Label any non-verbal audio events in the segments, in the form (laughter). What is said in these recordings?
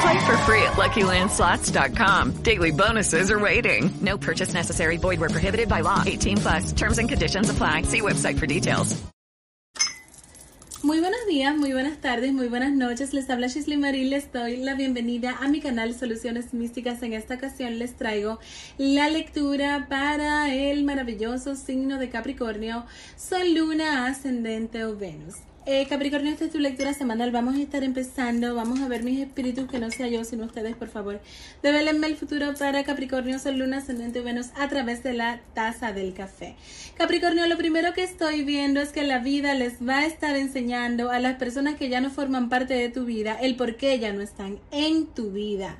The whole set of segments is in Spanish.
Play for free at LuckyLandSlots.com. Daily bonuses are waiting. No purchase necessary. Void prohibited by law. 18 plus. Terms and conditions apply. See website for details. Muy buenos días, muy buenas tardes, muy buenas noches. Les habla Shisley. Les doy la bienvenida a mi canal Soluciones Místicas. En esta ocasión les traigo la lectura para el maravilloso signo de Capricornio, Sol, Luna, Ascendente o Venus. Eh, Capricornio, esta es tu lectura semanal. Vamos a estar empezando. Vamos a ver mis espíritus, que no sea yo, sino ustedes, por favor. Develenme el futuro para Capricornio, Sol, Luna, Ascendente Venus a través de la taza del café. Capricornio, lo primero que estoy viendo es que la vida les va a estar enseñando a las personas que ya no forman parte de tu vida el por qué ya no están en tu vida.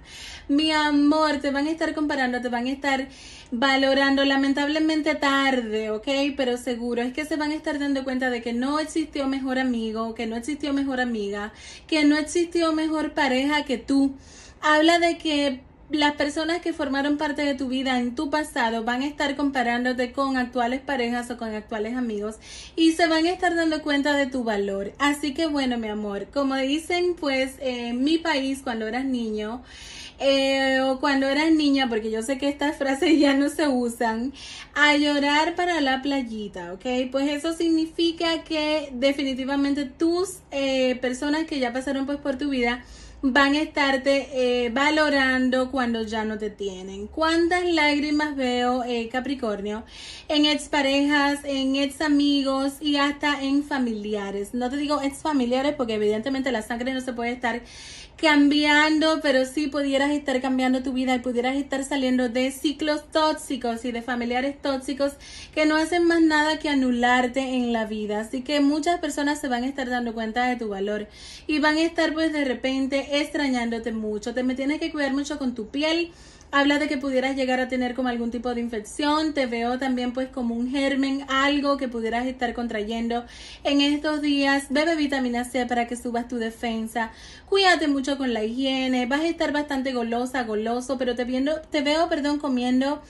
Mi amor, te van a estar comparando, te van a estar valorando lamentablemente tarde, ¿ok? Pero seguro es que se van a estar dando cuenta de que no existió mejor amigo, que no existió mejor amiga, que no existió mejor pareja que tú. Habla de que las personas que formaron parte de tu vida en tu pasado van a estar comparándote con actuales parejas o con actuales amigos y se van a estar dando cuenta de tu valor. Así que bueno, mi amor, como dicen pues en mi país cuando eras niño, eh, o cuando eras niña, porque yo sé que estas frases ya no se usan, a llorar para la playita, ¿ok? Pues eso significa que definitivamente tus eh, personas que ya pasaron pues por tu vida, van a estarte eh, valorando cuando ya no te tienen. ¿Cuántas lágrimas veo, eh, Capricornio? En ex parejas, en ex amigos y hasta en familiares. No te digo ex familiares porque evidentemente la sangre no se puede estar cambiando, pero si pudieras estar cambiando tu vida y pudieras estar saliendo de ciclos tóxicos y de familiares tóxicos que no hacen más nada que anularte en la vida. Así que muchas personas se van a estar dando cuenta de tu valor y van a estar pues de repente extrañándote mucho. Te me tienes que cuidar mucho con tu piel habla de que pudieras llegar a tener como algún tipo de infección, te veo también pues como un germen, algo que pudieras estar contrayendo en estos días, bebe vitamina C para que subas tu defensa, cuídate mucho con la higiene, vas a estar bastante golosa, goloso, pero te, viendo, te veo, perdón, comiendo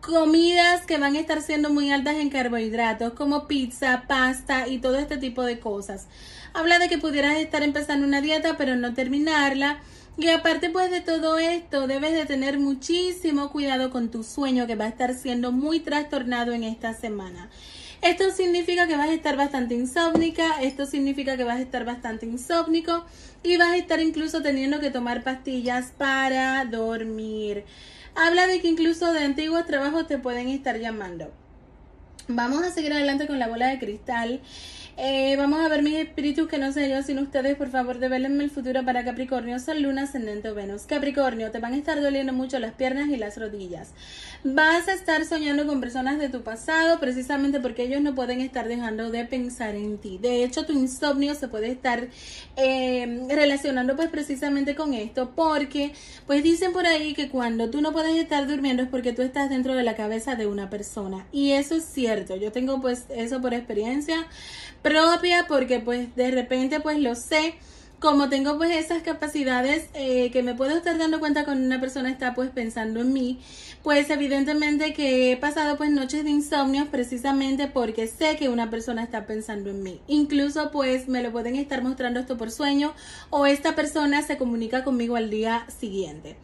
comidas que van a estar siendo muy altas en carbohidratos, como pizza, pasta y todo este tipo de cosas. Habla de que pudieras estar empezando una dieta, pero no terminarla y aparte pues de todo esto, debes de tener muchísimo cuidado con tu sueño que va a estar siendo muy trastornado en esta semana. Esto significa que vas a estar bastante insómnica, esto significa que vas a estar bastante insómnico y vas a estar incluso teniendo que tomar pastillas para dormir. Habla de que incluso de antiguos trabajos te pueden estar llamando. Vamos a seguir adelante con la bola de cristal. Eh, vamos a ver mis espíritus que no yo sin ustedes. Por favor, develenme el futuro para Capricornio, Sol, Luna, Ascendente o Venus. Capricornio, te van a estar doliendo mucho las piernas y las rodillas. Vas a estar soñando con personas de tu pasado precisamente porque ellos no pueden estar dejando de pensar en ti. De hecho, tu insomnio se puede estar eh, relacionando pues precisamente con esto porque pues dicen por ahí que cuando tú no puedes estar durmiendo es porque tú estás dentro de la cabeza de una persona. Y eso es cierto. Yo tengo pues eso por experiencia propia porque pues de repente pues lo sé como tengo pues esas capacidades eh, que me puedo estar dando cuenta cuando una persona está pues pensando en mí, pues evidentemente que he pasado pues noches de insomnio precisamente porque sé que una persona está pensando en mí. Incluso pues me lo pueden estar mostrando esto por sueño o esta persona se comunica conmigo al día siguiente.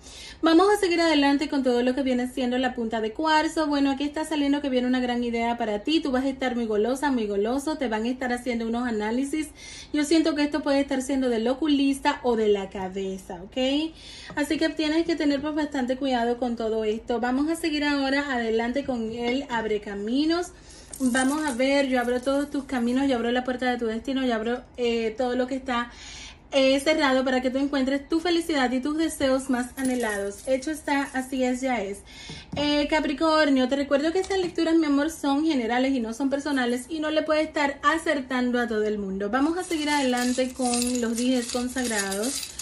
Vamos a seguir adelante con todo lo que viene siendo la punta de cuarzo. Bueno, aquí está saliendo que viene una gran idea para ti. Tú vas a estar muy golosa, muy goloso. Te van a estar haciendo unos análisis. Yo siento que esto puede estar siendo del oculista o de la cabeza, ¿ok? Así que tienes que tener pues bastante cuidado con todo esto. Vamos a seguir ahora adelante con el abre caminos. Vamos a ver, yo abro todos tus caminos, yo abro la puerta de tu destino, yo abro eh, todo lo que está eh, cerrado para que tú encuentres tu felicidad y tus deseos más anhelados. Hecho está, así es, ya es. Eh, Capricornio, te recuerdo que estas lecturas, mi amor, son generales y no son personales y no le puede estar acertando a todo el mundo. Vamos a seguir adelante con los días consagrados.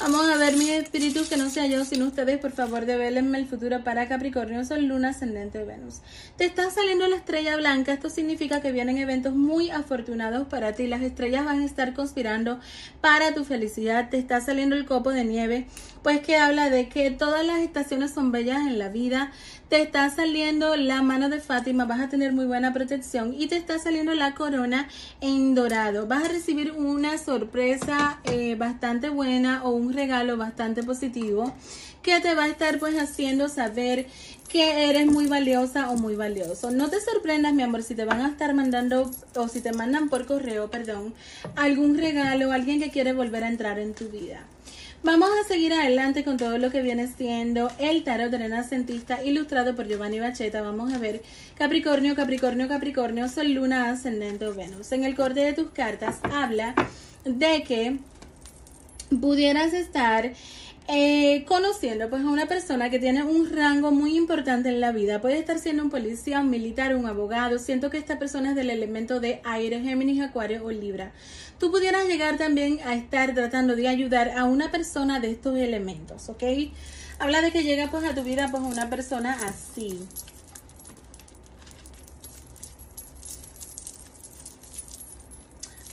Vamos a ver, mis espíritus, que no sea yo, sino ustedes, por favor, develenme el futuro para Capricornio, Sol, Luna, Ascendente, Venus. Te está saliendo la estrella blanca, esto significa que vienen eventos muy afortunados para ti, las estrellas van a estar conspirando para tu felicidad, te está saliendo el copo de nieve, pues que habla de que todas las estaciones son bellas en la vida, te está saliendo la mano de Fátima, vas a tener muy buena protección y te está saliendo la corona en dorado. Vas a recibir una sorpresa eh, bastante buena o un regalo bastante positivo que te va a estar pues haciendo saber que eres muy valiosa o muy valioso. No te sorprendas, mi amor, si te van a estar mandando o si te mandan por correo, perdón, algún regalo, alguien que quiere volver a entrar en tu vida. Vamos a seguir adelante con todo lo que viene siendo el tarot renacentista ilustrado por Giovanni Bacheta. Vamos a ver Capricornio, Capricornio, Capricornio, Sol, Luna, Ascendente o Venus. En el corte de tus cartas habla de que pudieras estar eh, conociendo pues a una persona que tiene un rango muy importante en la vida. Puede estar siendo un policía, un militar, un abogado. Siento que esta persona es del elemento de aire, Géminis, Acuario o Libra tú pudieras llegar también a estar tratando de ayudar a una persona de estos elementos, ¿ok? Habla de que llega pues a tu vida pues una persona así.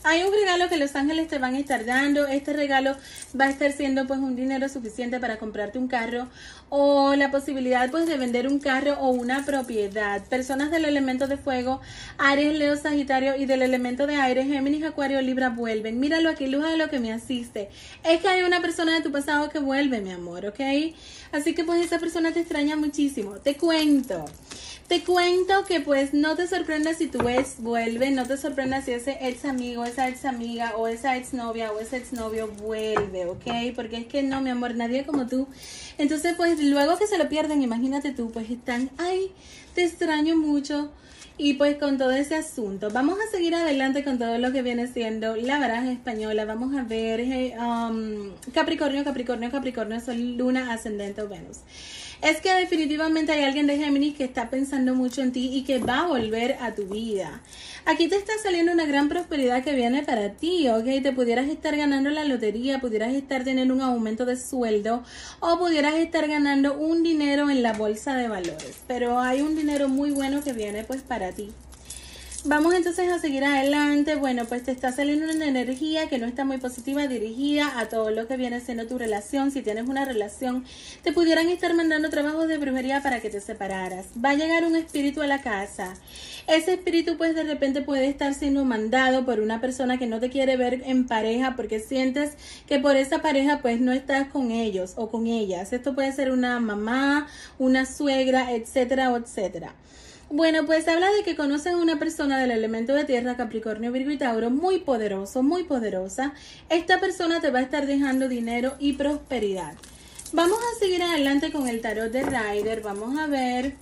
Hay un regalo que los ángeles te van a estar dando. Este regalo va a estar siendo pues un dinero suficiente para comprarte un carro o la posibilidad pues de vender un carro o una propiedad. Personas del elemento de fuego, Aries, Leo, Sagitario y del elemento de aire, Géminis, Acuario, Libra vuelven. Míralo aquí, luz de lo que me asiste. Es que hay una persona de tu pasado que vuelve, mi amor, ¿ok? Así que pues esa persona te extraña muchísimo. Te cuento. Te cuento que pues no te sorprendas si tu ex vuelve, no te sorprendas si ese ex amigo, esa ex amiga o esa ex novia o ese ex novio vuelve, ¿ok? Porque es que no, mi amor, nadie como tú. Entonces pues luego que se lo pierden, imagínate tú, pues están, ay, te extraño mucho. Y pues con todo ese asunto, vamos a seguir adelante con todo lo que viene siendo la baraja española. Vamos a ver eh, um, Capricornio, Capricornio, Capricornio, Sol, Luna, Ascendente o Venus es que definitivamente hay alguien de Géminis que está pensando mucho en ti y que va a volver a tu vida. Aquí te está saliendo una gran prosperidad que viene para ti, ¿ok? Te pudieras estar ganando la lotería, pudieras estar teniendo un aumento de sueldo o pudieras estar ganando un dinero en la bolsa de valores. Pero hay un dinero muy bueno que viene pues para ti. Vamos entonces a seguir adelante. Bueno, pues te está saliendo una energía que no está muy positiva dirigida a todo lo que viene siendo tu relación. Si tienes una relación, te pudieran estar mandando trabajos de brujería para que te separaras. Va a llegar un espíritu a la casa. Ese espíritu pues de repente puede estar siendo mandado por una persona que no te quiere ver en pareja porque sientes que por esa pareja pues no estás con ellos o con ellas. Esto puede ser una mamá, una suegra, etcétera, etcétera. Bueno, pues habla de que conoces a una persona del elemento de tierra, Capricornio, Virgo y Tauro, muy poderoso, muy poderosa. Esta persona te va a estar dejando dinero y prosperidad. Vamos a seguir adelante con el tarot de Rider. Vamos a ver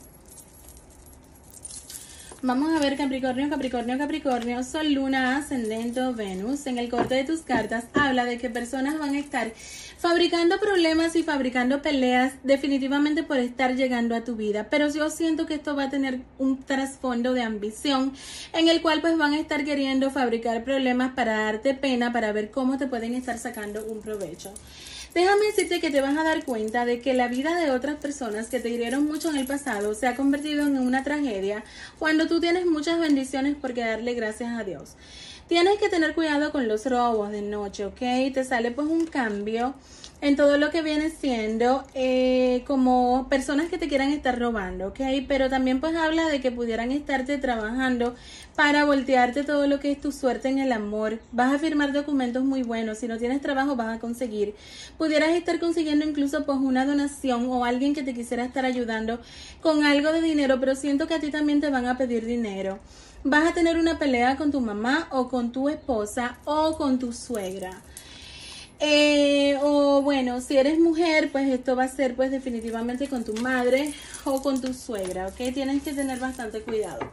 Vamos a ver Capricornio, Capricornio, Capricornio, Sol, Luna, Ascendente, Venus. En el corte de tus cartas habla de que personas van a estar fabricando problemas y fabricando peleas definitivamente por estar llegando a tu vida. Pero yo siento que esto va a tener un trasfondo de ambición en el cual pues van a estar queriendo fabricar problemas para darte pena, para ver cómo te pueden estar sacando un provecho. Déjame decirte que te vas a dar cuenta de que la vida de otras personas que te hirieron mucho en el pasado se ha convertido en una tragedia cuando tú tienes muchas bendiciones por darle gracias a Dios. Tienes que tener cuidado con los robos de noche, ¿ok? Te sale pues un cambio en todo lo que viene siendo eh, como personas que te quieran estar robando, ¿ok? Pero también pues habla de que pudieran estarte trabajando para voltearte todo lo que es tu suerte en el amor. Vas a firmar documentos muy buenos. Si no tienes trabajo, vas a conseguir. Pudieras estar consiguiendo incluso pues una donación o alguien que te quisiera estar ayudando con algo de dinero, pero siento que a ti también te van a pedir dinero. Vas a tener una pelea con tu mamá o con tu esposa o con tu suegra. Eh, o bueno, si eres mujer, pues esto va a ser pues definitivamente con tu madre o con tu suegra, ¿ok? Tienes que tener bastante cuidado.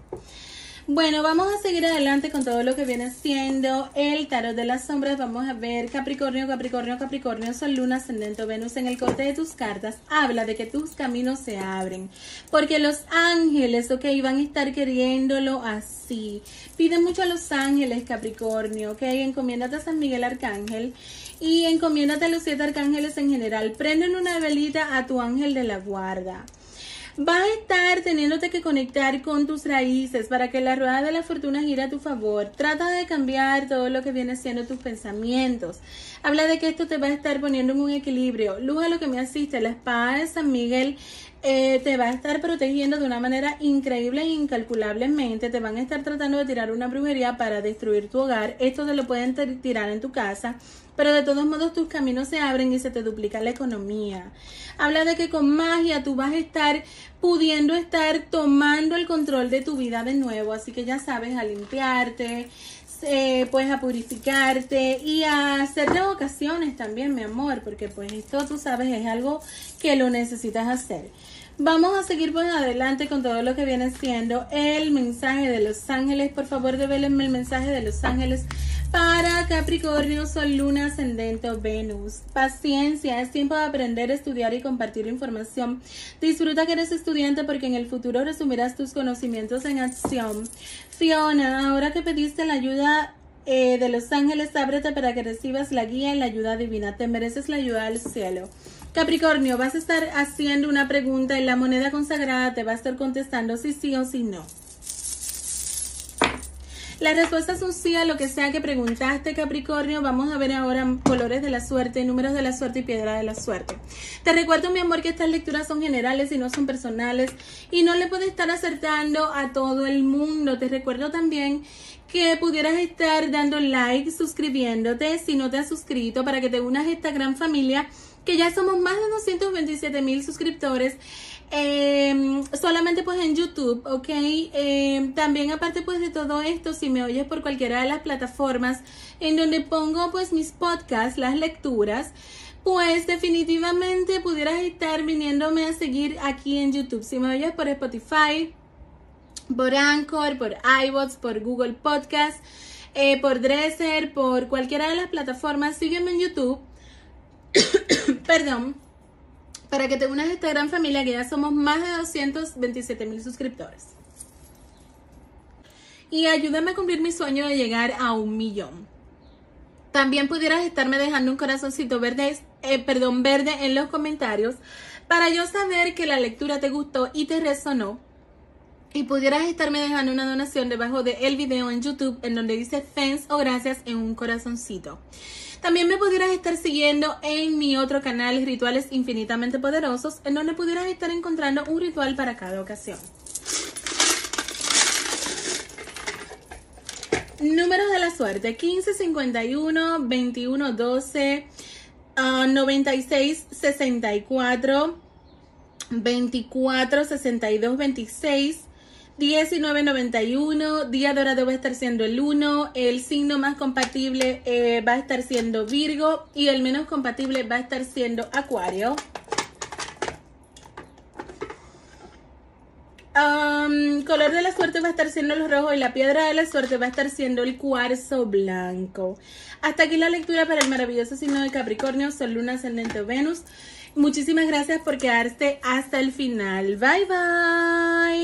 Bueno, vamos a seguir adelante con todo lo que viene siendo el tarot de las sombras. Vamos a ver Capricornio, Capricornio, Capricornio, Sol, Luna, Ascendente, Venus. En el corte de tus cartas habla de que tus caminos se abren. Porque los ángeles, ok, van a estar queriéndolo así. Pide mucho a los ángeles, Capricornio, ok. Encomiéndate a San Miguel Arcángel y encomiéndate a los siete arcángeles en general. Prenden una velita a tu ángel de la guarda. Vas a estar teniéndote que conectar con tus raíces para que la rueda de la fortuna gire a tu favor. Trata de cambiar todo lo que viene siendo tus pensamientos. Habla de que esto te va a estar poniendo en un equilibrio. Luz a lo que me asiste, la espada de San Miguel eh, te va a estar protegiendo de una manera increíble e incalculablemente. Te van a estar tratando de tirar una brujería para destruir tu hogar. Esto te lo pueden tirar en tu casa pero de todos modos tus caminos se abren y se te duplica la economía. Habla de que con magia tú vas a estar pudiendo estar tomando el control de tu vida de nuevo, así que ya sabes a limpiarte, eh, pues a purificarte y a hacer revocaciones también, mi amor, porque pues esto tú sabes es algo que lo necesitas hacer. Vamos a seguir pues adelante con todo lo que viene siendo el mensaje de los ángeles. Por favor, devélenme el mensaje de los ángeles para Capricornio, Sol, Luna, Ascendente o Venus. Paciencia, es tiempo de aprender, estudiar y compartir información. Disfruta que eres estudiante porque en el futuro resumirás tus conocimientos en acción. Fiona, ahora que pediste la ayuda eh, de los ángeles, ábrete para que recibas la guía y la ayuda divina. Te mereces la ayuda del cielo. Capricornio, vas a estar haciendo una pregunta y la moneda consagrada te va a estar contestando si sí o si no. La respuesta es un sí a lo que sea que preguntaste, Capricornio. Vamos a ver ahora colores de la suerte, números de la suerte y piedra de la suerte. Te recuerdo, mi amor, que estas lecturas son generales y no son personales y no le puedes estar acertando a todo el mundo. Te recuerdo también que pudieras estar dando like, suscribiéndote si no te has suscrito para que te unas a esta gran familia que ya somos más de 227 mil suscriptores eh, solamente pues en YouTube, ¿ok? Eh, también aparte pues de todo esto, si me oyes por cualquiera de las plataformas en donde pongo pues mis podcasts, las lecturas, pues definitivamente pudieras estar viniéndome a seguir aquí en YouTube. Si me oyes por Spotify, por Anchor, por iBots, por Google Podcast, eh, por Dresser, por cualquiera de las plataformas, sígueme en YouTube. (coughs) Perdón para que te unas a esta gran familia que ya somos más de 227 mil suscriptores. Y ayúdame a cumplir mi sueño de llegar a un millón. También pudieras estarme dejando un corazoncito verde, eh, perdón, verde en los comentarios para yo saber que la lectura te gustó y te resonó. Y pudieras estarme dejando una donación debajo del el video en YouTube en donde dice thanks o gracias en un corazoncito. También me pudieras estar siguiendo en mi otro canal, Rituales Infinitamente Poderosos, en donde pudieras estar encontrando un ritual para cada ocasión. Números de la suerte: 15, 51, 21, 12, 96, 64, 24, 62, 26. 1991, día dorado va a estar siendo el 1, el signo más compatible eh, va a estar siendo Virgo y el menos compatible va a estar siendo Acuario. Um, color de la suerte va a estar siendo el rojo y la piedra de la suerte va a estar siendo el cuarzo blanco. Hasta aquí la lectura para el maravilloso signo de Capricornio, Sol, Luna, Ascendente Venus. Muchísimas gracias por quedarte hasta el final. Bye bye.